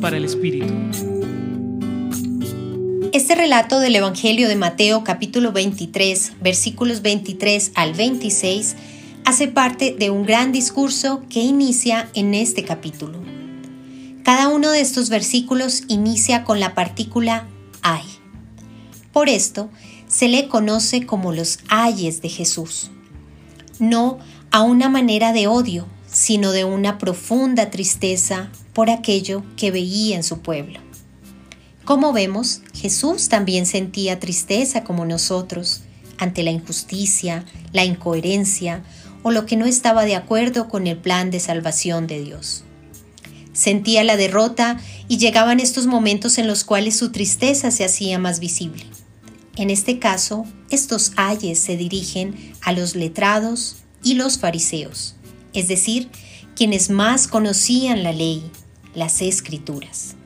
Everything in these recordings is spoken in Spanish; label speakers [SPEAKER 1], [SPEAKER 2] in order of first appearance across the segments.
[SPEAKER 1] Para el Espíritu.
[SPEAKER 2] Este relato del Evangelio de Mateo capítulo 23, versículos 23 al 26, hace parte de un gran discurso que inicia en este capítulo. Cada uno de estos versículos inicia con la partícula ay. Por esto se le conoce como los ayes de Jesús. No a una manera de odio, sino de una profunda tristeza por aquello que veía en su pueblo. Como vemos, Jesús también sentía tristeza como nosotros ante la injusticia, la incoherencia o lo que no estaba de acuerdo con el plan de salvación de Dios. Sentía la derrota y llegaban estos momentos en los cuales su tristeza se hacía más visible. En este caso, estos ayes se dirigen a los letrados y los fariseos, es decir, quienes más conocían la ley, las escrituras.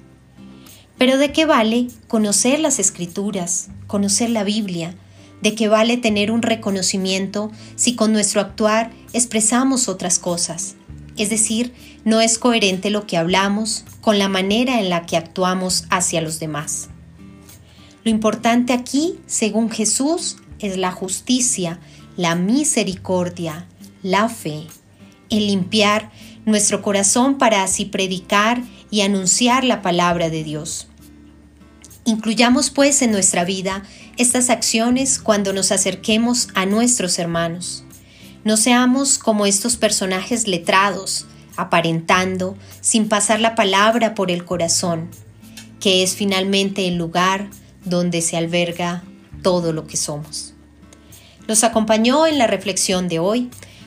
[SPEAKER 2] Pero ¿de qué vale conocer las escrituras, conocer la Biblia? ¿De qué vale tener un reconocimiento si con nuestro actuar expresamos otras cosas? Es decir, no es coherente lo que hablamos con la manera en la que actuamos hacia los demás. Lo importante aquí, según Jesús, es la justicia, la misericordia, la fe, el limpiar nuestro corazón para así predicar y anunciar la palabra de Dios. Incluyamos pues en nuestra vida estas acciones cuando nos acerquemos a nuestros hermanos. No seamos como estos personajes letrados, aparentando, sin pasar la palabra por el corazón, que es finalmente el lugar donde se alberga todo lo que somos. Nos acompañó en la reflexión de hoy